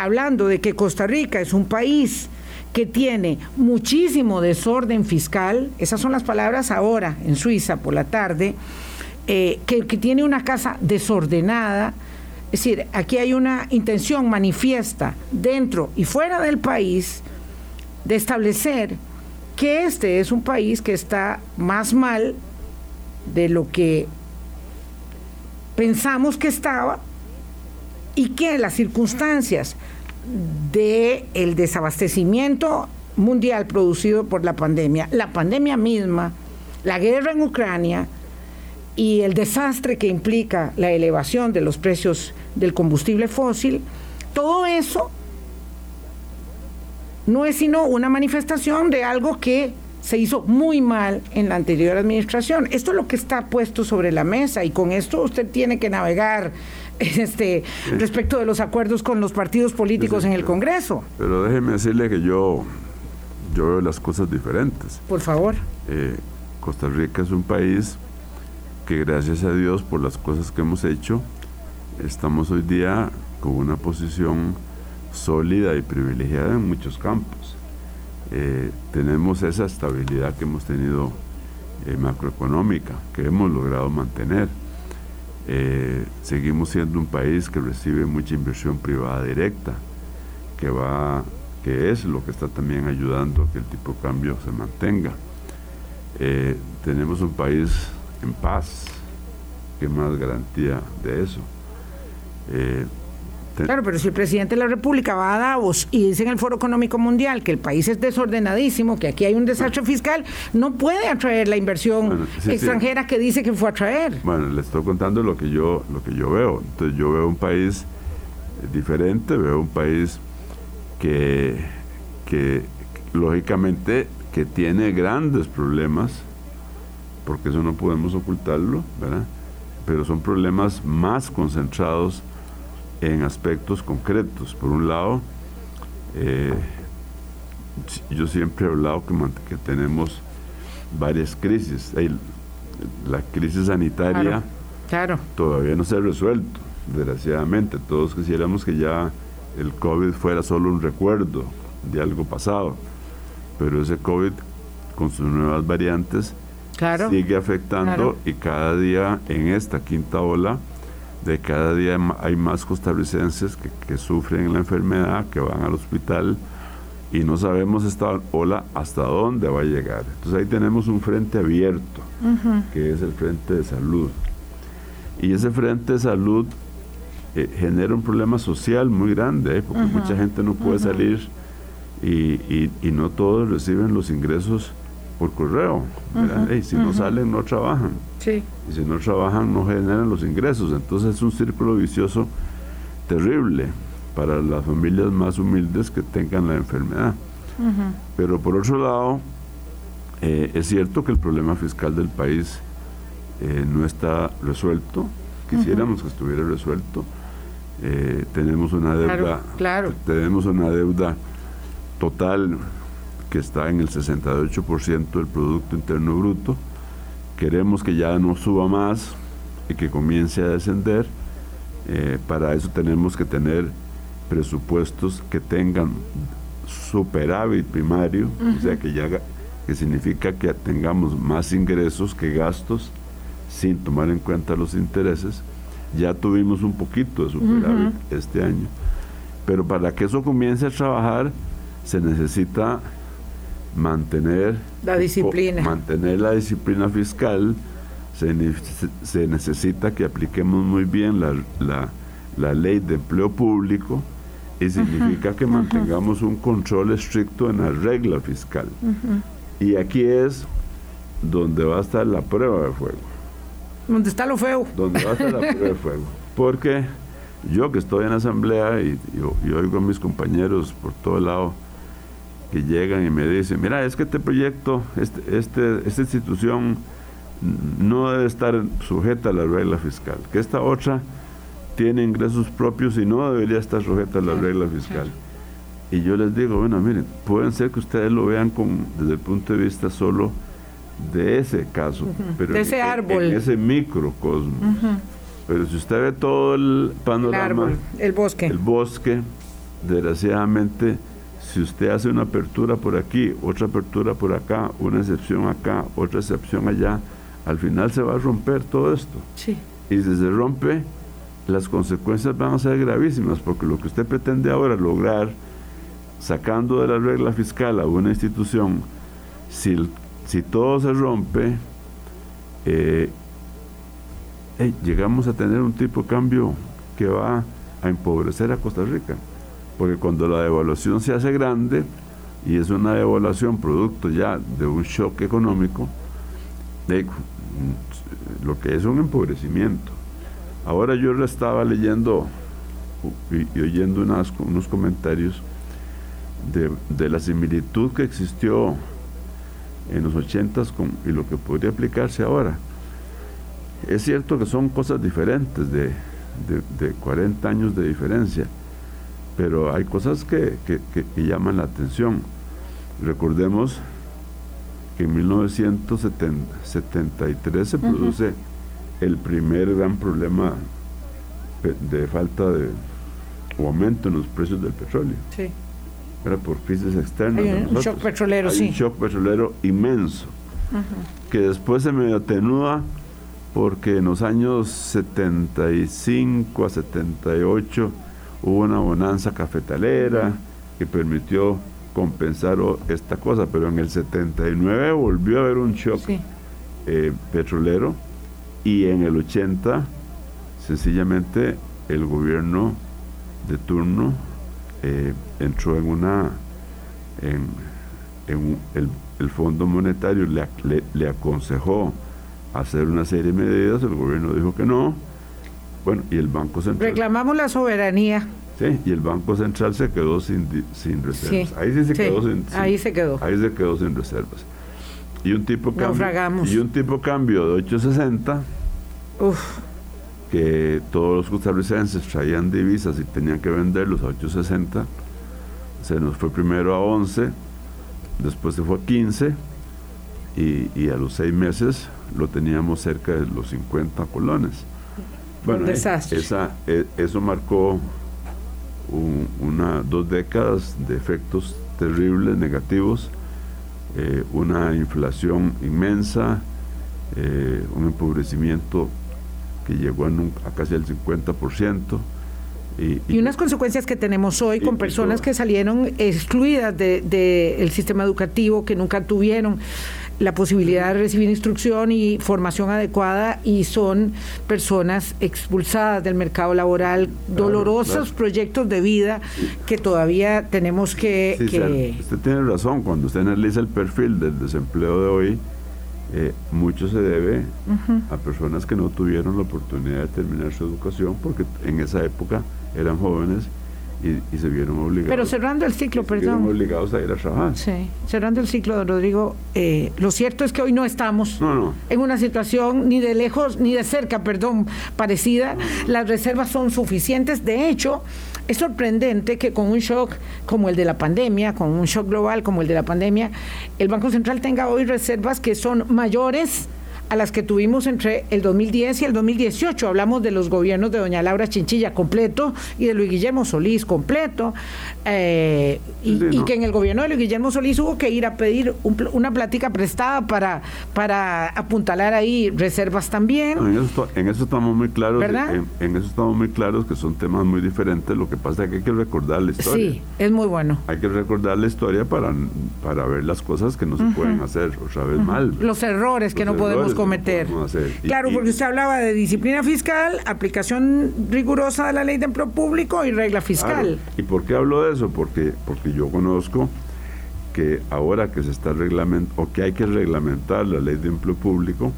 hablando de que Costa Rica es un país que tiene muchísimo desorden fiscal, esas son las palabras ahora en Suiza por la tarde, eh, que, que tiene una casa desordenada, es decir, aquí hay una intención manifiesta dentro y fuera del país de establecer que este es un país que está más mal de lo que pensamos que estaba y que las circunstancias del el desabastecimiento mundial producido por la pandemia, la pandemia misma, la guerra en Ucrania y el desastre que implica la elevación de los precios del combustible fósil, todo eso no es sino una manifestación de algo que se hizo muy mal en la anterior administración. Esto es lo que está puesto sobre la mesa y con esto usted tiene que navegar este respecto de los acuerdos con los partidos políticos en el Congreso. Pero déjeme decirle que yo yo veo las cosas diferentes. Por favor. Eh, Costa Rica es un país que gracias a Dios por las cosas que hemos hecho, estamos hoy día con una posición sólida y privilegiada en muchos campos. Eh, tenemos esa estabilidad que hemos tenido eh, macroeconómica, que hemos logrado mantener. Eh, seguimos siendo un país que recibe mucha inversión privada directa, que va que es lo que está también ayudando a que el tipo de cambio se mantenga. tenemos un país en paz, que más garantía de eso. Claro, pero si el presidente de la República va a Davos y dice en el Foro Económico Mundial que el país es desordenadísimo, que aquí hay un desastre fiscal, no puede atraer la inversión extranjera que dice que fue a traer. Bueno, le estoy contando lo que yo lo que yo veo. Entonces yo veo un país diferente, veo un país que, que lógicamente que tiene grandes problemas, porque eso no podemos ocultarlo, ¿verdad? Pero son problemas más concentrados en aspectos concretos. Por un lado, eh, yo siempre he hablado que, que tenemos varias crisis. la crisis sanitaria claro, todavía no se ha resuelto, desgraciadamente. Todos quisiéramos que ya el COVID fuera solo un recuerdo de algo pasado, pero ese COVID con sus nuevas variantes sigue afectando y cada día en esta quinta ola de cada día hay más costarricenses que, sufren la enfermedad, que van al hospital y no sabemos esta ola hasta dónde va a llegar. Entonces ahí tenemos un frente abierto, que es el frente de salud. Y ese frente de salud eh, genera un problema social muy grande, ¿eh? porque mucha gente no puede salir y, y, no todos reciben los ingresos por correo. si no salen, no trabajan. Y si no trabajan, no generan los ingresos. Entonces es un círculo vicioso terrible para las familias más humildes que tengan la enfermedad. Pero por otro lado, eh, es cierto que el problema fiscal del país eh, no está resuelto. Quisiéramos que estuviera resuelto. Eh, tenemos una deuda, tenemos una deuda total que está en el 68% del Producto Interno Bruto. Queremos que ya no suba más y que comience a descender. Eh, para eso tenemos que tener presupuestos que tengan superávit primario, o sea que ya que significa que tengamos más ingresos que gastos sin tomar en cuenta los intereses. Ya tuvimos un poquito de superávit este año, pero para que eso comience a trabajar se necesita mantener la disciplina, mantener la disciplina fiscal, se, necesita que apliquemos muy bien la, ley de empleo público y significa que mantengamos un control estricto en la regla fiscal. Y aquí es donde va a estar la prueba de fuego. Donde está lo feo. Donde va a estar la prueba de fuego. Porque yo que estoy en asamblea y, y, oigo a mis compañeros por todo lado que llegan y me dicen, mira, es que este proyecto, este, este, esta institución no debe estar sujeta a la regla fiscal, que esta otra tiene ingresos propios y no debería estar sujeta a la regla fiscal. Y yo les digo, bueno, miren, pueden ser que ustedes lo vean con, desde el punto de vista solo de ese caso, pero de ese árbol. En ese microcosmos. Pero si usted ve todo el panorama, el, árbol, el bosque, el bosque, desgraciadamente, si usted hace una apertura por aquí, otra apertura por acá, una excepción acá, otra excepción allá, al final se va a romper todo esto. Sí. Y si se rompe, las consecuencias van a ser gravísimas, porque lo que usted pretende ahora lograr, sacando de la regla fiscal a una institución, si, si todo se rompe, eh, llegamos a tener un tipo de cambio que va a empobrecer a Costa Rica. Porque cuando la devaluación se hace grande, y es una devaluación producto ya de un shock económico, de, lo que es un empobrecimiento. Ahora yo le estaba leyendo y, oyendo unos comentarios de, de, la similitud que existió en los ochentas con, y lo que podría aplicarse ahora. Es cierto que son cosas diferentes, de, de, 40 años de diferencia, pero hay cosas que, que, llaman la atención. Recordemos que en 1973 se produce el primer gran problema de falta de o aumento en los precios del petróleo. Sí. Era por crisis externas. un shock petrolero, sí. Un shock petrolero inmenso, que después se me atenúa porque en los años 75 a 78 hubo una bonanza cafetalera que permitió compensar esta cosa, pero en el 79 volvió a haber un shock eh, petrolero y en el 80 sencillamente el gobierno de turno eh, entró en una en, el, Fondo Monetario le, le aconsejó hacer una serie de medidas, el gobierno dijo que no, bueno, y el Banco Central... Reclamamos la soberanía. Sí, y el Banco Central se quedó sin, sin reservas. ahí sí se quedó sin, Ahí se quedó. Ahí se quedó sin reservas. Y un tipo cambio, y un tipo cambio de 860 Uf. que todos los costarricenses traían divisas y tenían que venderlos a 860 se nos fue primero a 11 después se fue a 15 y, a los seis meses lo teníamos cerca de los 50 colones. Bueno, eh, esa, eh, eso marcó una, dos décadas de efectos terribles, negativos, eh, una inflación inmensa, un empobrecimiento que llegó a, casi el 50%. Y, y, unas consecuencias que tenemos hoy con personas que salieron excluidas del de, sistema educativo, que nunca tuvieron la posibilidad de recibir instrucción y formación adecuada y son personas expulsadas del mercado laboral, dolorosos proyectos de vida que todavía tenemos que... usted tiene razón, cuando usted analiza el perfil del desempleo de hoy, eh, mucho se debe a personas que no tuvieron la oportunidad de terminar su educación porque en esa época eran jóvenes y, se vieron obligados. Pero cerrando el ciclo, perdón. obligados a ir a trabajar. Sí, cerrando el ciclo, don Rodrigo, eh, lo cierto es que hoy no estamos en una situación ni de lejos ni de cerca, perdón, parecida. Las reservas son suficientes. De hecho, es sorprendente que con un shock como el de la pandemia, con un shock global como el de la pandemia, el Banco Central tenga hoy reservas que son mayores a las que tuvimos entre el 2010 y el 2018. Hablamos de los gobiernos de doña Laura Chinchilla completo y de Luis Guillermo Solís completo. Eh, y, que en el gobierno de Luis Guillermo Solís hubo que ir a pedir una plática prestada para, para apuntalar ahí reservas también. en, eso, estamos muy claros. En, eso estamos muy claros que son temas muy diferentes. Lo que pasa es que hay que recordar la historia. Sí, es muy bueno. Hay que recordar la historia para, para ver las cosas que no se pueden hacer otra vez mal. Los errores que no podemos cometer. claro, porque usted hablaba de disciplina fiscal, aplicación rigurosa de la ley de empleo público y regla fiscal. ¿Y por qué hablo de eso? Porque, porque yo conozco que ahora que se está reglamentando, o que hay que reglamentar la ley de empleo público,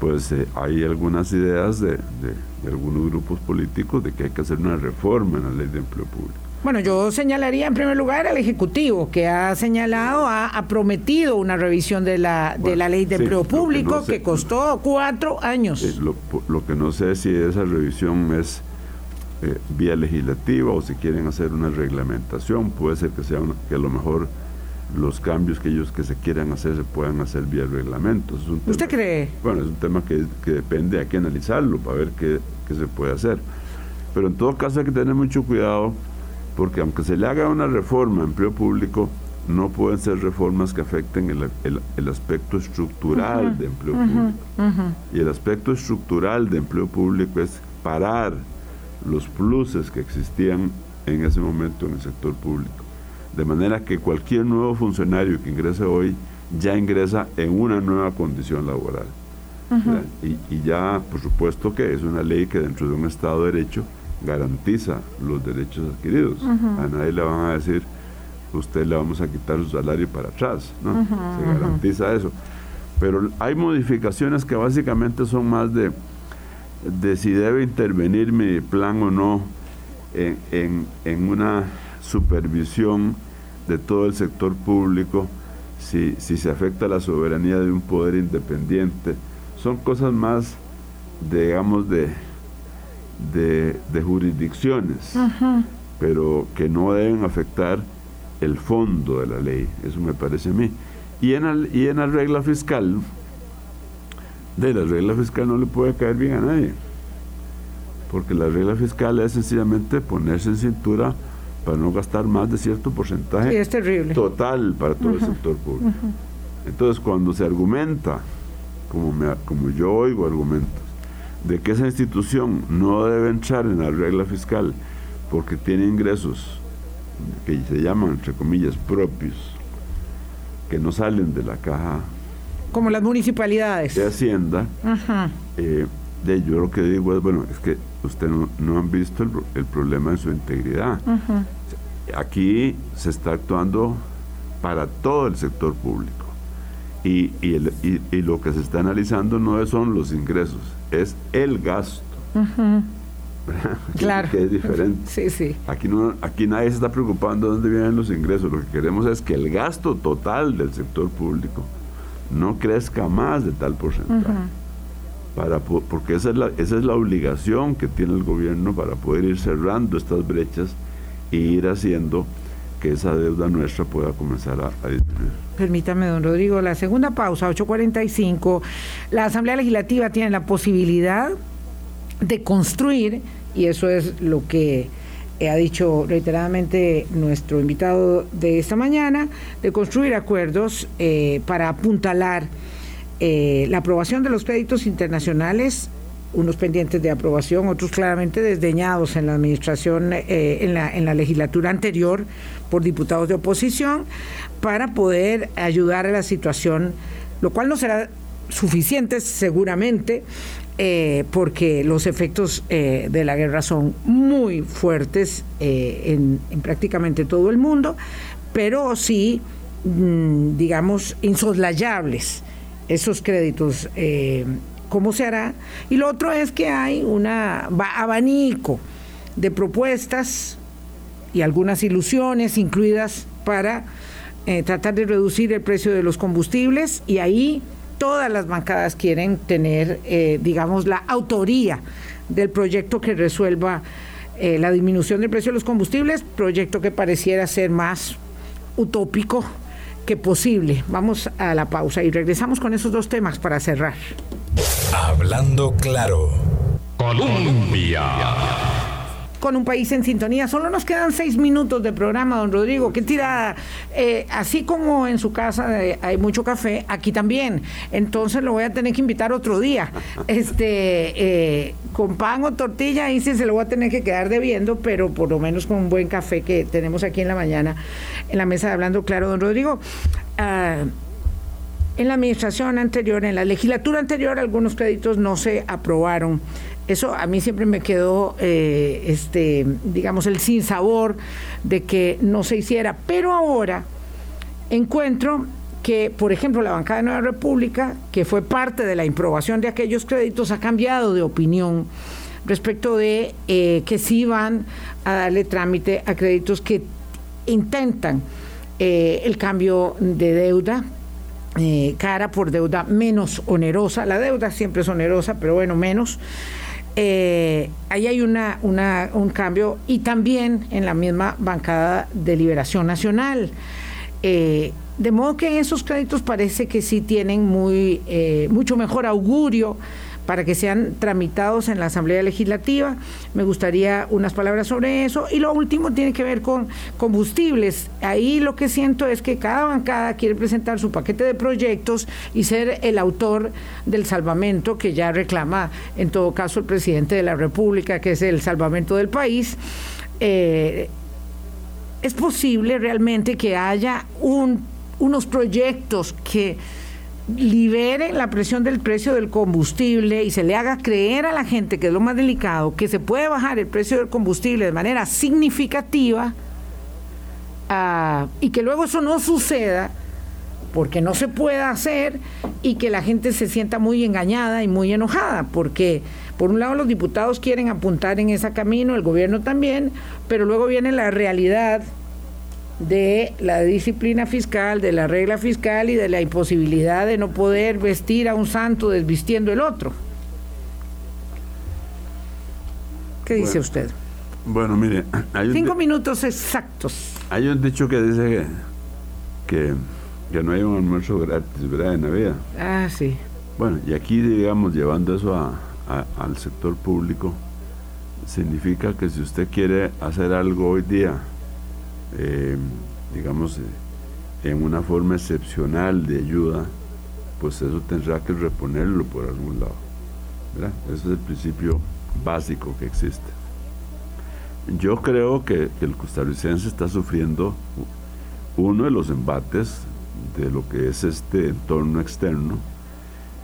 pues eh, hay algunas ideas de, de, algunos grupos políticos de que hay que hacer una reforma en la ley de empleo público. Bueno, yo señalaría en primer lugar al Ejecutivo, que ha señalado, ha, prometido una revisión de la, de la ley de empleo público que, costó cuatro años. Eh, lo, que no sé es si esa revisión es eh, vía legislativa o si quieren hacer una reglamentación, puede ser que sea que a lo mejor los cambios que ellos que se quieran hacer se puedan hacer vía reglamento. ¿Usted cree? Bueno, es un tema que, que, depende, hay que analizarlo para ver qué, qué se puede hacer. Pero en todo caso hay que tener mucho cuidado porque aunque se le haga una reforma en empleo público, no pueden ser reformas que afecten el, aspecto estructural de empleo público. Y el aspecto estructural de empleo público es parar los pluses que existían en ese momento en el sector público. De manera que cualquier nuevo funcionario que ingrese hoy ya ingresa en una nueva condición laboral. y, y, ya, por supuesto que es una ley que dentro de un Estado de Derecho garantiza los derechos adquiridos. A nadie le van a decir, usted le vamos a quitar su salario para atrás, ¿no? Se garantiza eso. Pero hay modificaciones que básicamente son más de, de si debe intervenir mi plan o no en, en, una supervisión de todo el sector público, si, si se afecta la soberanía de un poder independiente. Son cosas más, digamos, de, de, jurisdicciones, pero que no deben afectar el fondo de la ley, eso me parece a mí. Y en, y en la regla fiscal, de la regla fiscal no le puede caer bien a nadie, porque la regla fiscal es sencillamente ponerse en cintura para no gastar más de cierto porcentaje total para todo el sector público. Entonces, cuando se argumenta, como, me, como yo oigo argumentos, de que esa institución no debe entrar en la regla fiscal porque tiene ingresos que se llaman, entre comillas, propios, que no salen de la caja. Como las municipalidades. De Hacienda. Eh, de, yo lo que digo es, bueno, es que ustedes no, han visto el, problema de su integridad. Aquí se está actuando para todo el sector público. Y, y, lo que se está analizando no son los ingresos, es el gasto. claro. Que es diferente. Sí, sí. Aquí, no, aquí nadie se está preocupando de dónde vienen los ingresos. Lo que queremos es que el gasto total del sector público no crezca más de tal porcentaje. para, porque esa es, la, esa es la obligación que tiene el gobierno para poder ir cerrando estas brechas e ir haciendo que esa deuda nuestra pueda comenzar a, disminuir. Permítame, don Rodrigo, la segunda pausa, 8.45. La Asamblea Legislativa tiene la posibilidad de construir, y eso es lo que ha dicho reiteradamente nuestro invitado de esta mañana, de construir acuerdos eh, para apuntalar eh, la aprobación de los créditos internacionales unos pendientes de aprobación, otros claramente desdeñados en la administración, eh, en, la, en la legislatura anterior por diputados de oposición, para poder ayudar a la situación, lo cual no será suficiente seguramente, eh, porque los efectos eh, de la guerra son muy fuertes en, en, prácticamente todo el mundo, pero sí, mm, digamos, insoslayables esos créditos cómo se hará. Y lo otro es que hay un abanico de propuestas y algunas ilusiones incluidas para eh, tratar de reducir el precio de los combustibles y ahí todas las bancadas quieren tener, eh, digamos, la autoría del proyecto que resuelva eh, la disminución del precio de los combustibles, proyecto que pareciera ser más utópico que posible. Vamos a la pausa y regresamos con esos dos temas para cerrar. Hablando claro. Colombia con un país en sintonía. Solo nos quedan seis minutos de programa, don Rodrigo. Qué tirada. Eh, así como en su casa eh, hay mucho café, aquí también. Entonces lo voy a tener que invitar otro día. Este, eh, con pan o tortilla, ahí sí se lo voy a tener que quedar debiendo, pero por lo menos con un buen café que tenemos aquí en la mañana, en la mesa de Hablando Claro, don Rodrigo. Ah, en la administración anterior, en la legislatura anterior, algunos créditos no se aprobaron eso a mí siempre me quedó, eh, este, digamos, el sinsabor de que no se hiciera. Pero ahora encuentro que, por ejemplo, la bancada de Nueva República, que fue parte de la improbación de aquellos créditos, ha cambiado de opinión respecto de eh, que sí van a darle trámite a créditos que intentan eh, el cambio de deuda, cara por deuda menos onerosa. La deuda siempre es onerosa, pero bueno, menos. Eh, ahí hay una, un cambio y también en la misma bancada de Liberación Nacional. Eh, de modo que esos créditos parece que sí tienen muy, eh, mucho mejor augurio para que sean tramitados en la Asamblea Legislativa. Me gustaría unas palabras sobre eso. Y lo último tiene que ver con combustibles. Ahí lo que siento es que cada bancada quiere presentar su paquete de proyectos y ser el autor del salvamento que ya reclama en todo caso el presidente de la República, que es el salvamento del país. Eh, es posible realmente que haya un, unos proyectos que libere la presión del precio del combustible y se le haga creer a la gente, que es lo más delicado, que se puede bajar el precio del combustible de manera significativa ah, y que luego eso no suceda porque no se pueda hacer y que la gente se sienta muy engañada y muy enojada, porque por un lado los diputados quieren apuntar en ese camino, el gobierno también, pero luego viene la realidad de la disciplina fiscal, de la regla fiscal y de la imposibilidad de no poder vestir a un santo desvistiendo el otro. ¿Qué dice usted? Bueno, mire, hay cinco minutos exactos. Hay un dicho que dice que, que, no hay un almuerzo gratis, ¿verdad? En Navidad. Ah, sí. Bueno, y aquí, digamos, llevando eso al sector público, significa que si usted quiere hacer algo hoy día, eh, digamos, eh, en una forma excepcional de ayuda, pues eso tendrá que reponerlo por algún lado. ¿verdad? Ese es el principio básico que existe. Yo creo que, que el costarricense está sufriendo uno de los embates de lo que es este entorno externo,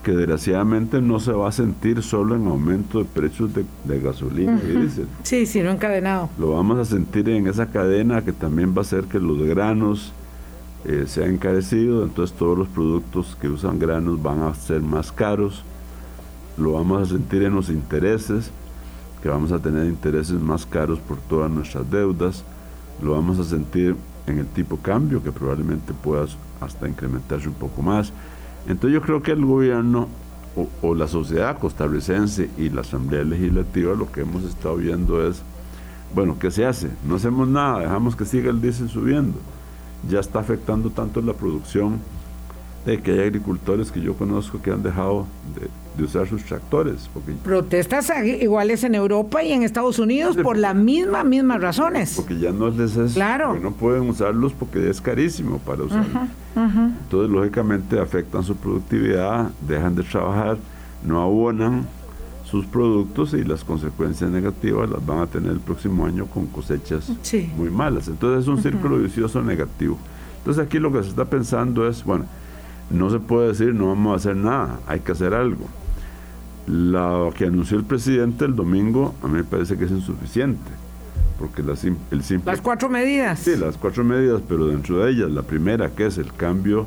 que desgraciadamente no se va a sentir solo en aumento de precios de, gasolina y diésel. Sí, sino encadenado. Lo vamos a sentir en esa cadena que también va a hacer que los granos eh, sean encarecidos, entonces todos los productos que usan granos van a ser más caros. Lo vamos a sentir en los intereses, que vamos a tener intereses más caros por todas nuestras deudas. Lo vamos a sentir en el tipo cambio, que probablemente pueda hasta incrementarse un poco más entonces yo creo que el gobierno o, la sociedad costarricense y la Asamblea Legislativa lo que hemos estado viendo es, bueno, ¿qué se hace? No hacemos nada, dejamos que siga el diésel subiendo. Ya está afectando tanto la producción de que hay agricultores que yo conozco que han dejado de, de usar sus tractores. Porque, Protestas iguales en Europa y en Estados Unidos por las mismas, mismas razones. Porque ya no les es, claro. no pueden usarlos porque es carísimo para usarlos. Entonces, lógicamente, afectan su productividad, dejan de trabajar, no abonan sus productos y las consecuencias negativas las van a tener el próximo año con cosechas muy malas. Entonces, es un círculo vicioso negativo. Entonces, aquí lo que se está pensando es, bueno, no se puede decir no vamos a hacer nada, hay que hacer algo. La que anunció el presidente el domingo a mí me parece que es insuficiente, porque la, el simple... Las cuatro medidas. Sí, las cuatro medidas, pero dentro de ellas, la primera que es el cambio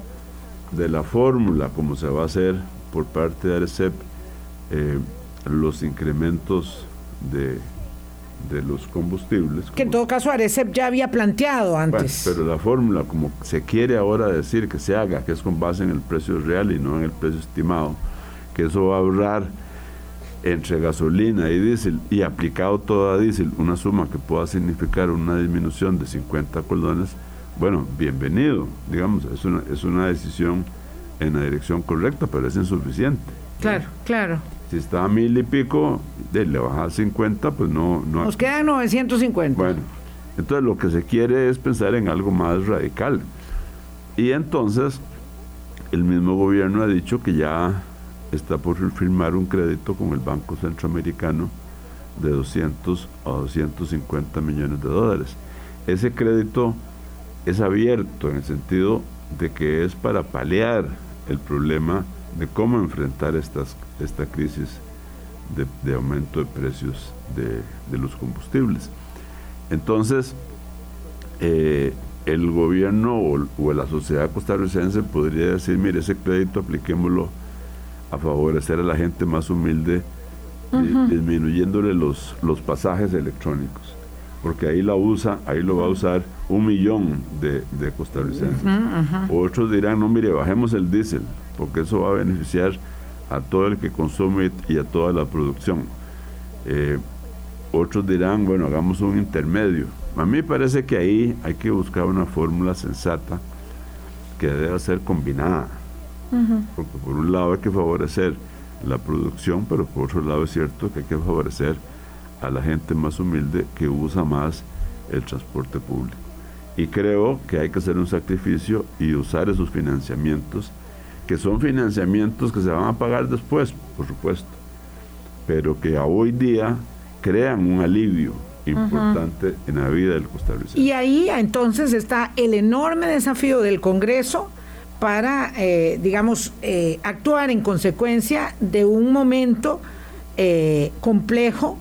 de la fórmula, como se va a hacer por parte de ARECEP, eh, los incrementos de, de los combustibles. Que en todo caso Arecep ya había planteado antes. pero la fórmula, como se quiere ahora decir que se haga, que es con base en el precio real y no en el precio estimado, que eso va a ahorrar entre gasolina y diésel y aplicado todo a diésel una suma que pueda significar una disminución de 50 colones, bueno, bienvenido, digamos, es una, es una decisión en la dirección correcta, pero es insuficiente. Claro, claro. Si está a mil y pico, de, le baja a 50, pues no... no Nos quedan 950. Bueno, entonces lo que se quiere es pensar en algo más radical. Y entonces el mismo gobierno ha dicho que ya está por firmar un crédito con el Banco Centroamericano de 200 a 250 millones de dólares. Ese crédito es abierto en el sentido de que es para paliar el problema de cómo enfrentar estas, esta crisis de, aumento de precios de, los combustibles. Entonces, eh, el gobierno o, la sociedad costarricense podría decir, mire, ese crédito apliquémoslo a favorecer a la gente más humilde, disminuyéndole los, los pasajes electrónicos, porque ahí la usa, ahí lo va a usar un millón de, costarricenses. Otros dirán, no, mire, bajemos el diésel, porque eso va a beneficiar a todo el que consume y a toda la producción. Eh, otros dirán, bueno, hagamos un intermedio a mí parece que ahí hay que buscar una fórmula sensata que debe ser combinada. Porque por un lado hay que favorecer la producción, pero por otro lado es cierto que hay que favorecer a la gente más humilde que usa más el transporte público. Y creo que hay que hacer un sacrificio y usar esos financiamientos, que son financiamientos que se van a pagar después, por supuesto, pero que a hoy día crean un alivio importante en la vida del costarricense. Y ahí entonces está el enorme desafío del Congreso para, eh, digamos, eh, actuar en consecuencia de un momento eh, complejo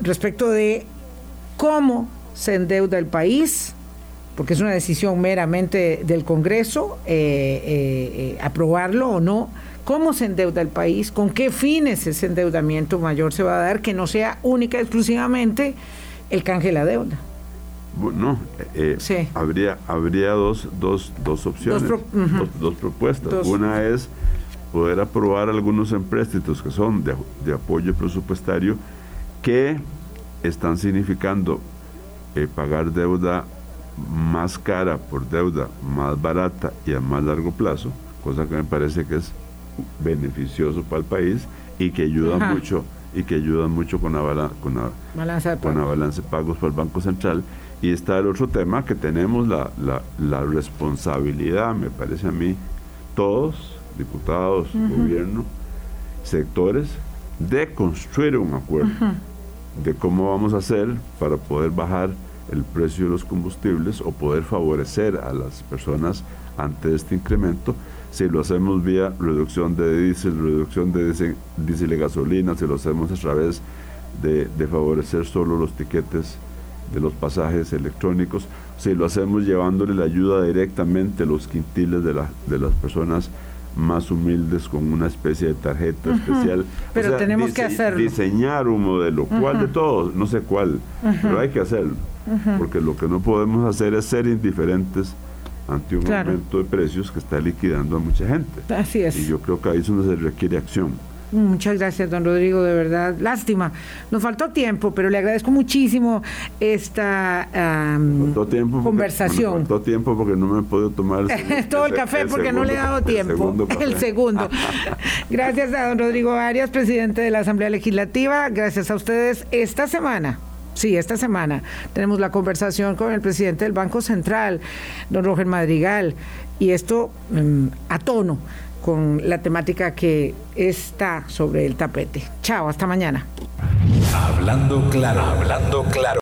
respecto de cómo se endeuda el país, porque es una decisión meramente del Congreso, aprobarlo o no cómo se endeuda el país, con qué fines ese endeudamiento mayor se va a dar, que no sea única y exclusivamente el canje de la deuda. Bueno, eh, habría, habría dos, dos, dos opciones, dos, propuestas. Una es poder aprobar algunos empréstitos que son de, de apoyo presupuestario que están significando eh, pagar deuda más cara por deuda más barata y a más largo plazo, cosa que me parece que es beneficioso para el país y que ayuda mucho y que ayudan mucho con la, con la, balanza, de con la balanza de pagos para el Banco Central. Y está el otro tema que tenemos la, la, responsabilidad, me parece a mí, todos, diputados, gobierno, sectores, de construir un acuerdo de cómo vamos a hacer para poder bajar el precio de los combustibles o poder favorecer a las personas ante este incremento. Si lo hacemos vía reducción de diésel, reducción de diésel, y gasolina, si lo hacemos a través de, favorecer solo los tiquetes de los pasajes electrónicos, si lo hacemos llevándole la ayuda directamente a los quintiles de, de las personas más humildes con una especie de tarjeta especial. Pero tenemos que hacerlo. Diseñar un modelo. ¿Cuál de todos? No sé cuál, pero hay que hacerlo. Porque lo que no podemos hacer es ser indiferentes ante un aumento de precios que está liquidando a mucha gente. Así es. Y yo creo que ahí es donde se requiere acción. Muchas gracias, don Rodrigo, de verdad. Lástima, nos faltó tiempo, pero le agradezco muchísimo esta conversación. faltó tiempo porque no me he podido tomar todo el café porque no le he dado tiempo. El segundo. gracias a don Rodrigo Arias, presidente de la Asamblea Legislativa. Gracias a ustedes esta semana. Sí, esta semana tenemos la conversación con el presidente del Banco Central, don Roger Madrigal, y esto mm, a tono con la temática que está sobre el tapete. Chao, hasta mañana. Hablando claro, hablando claro.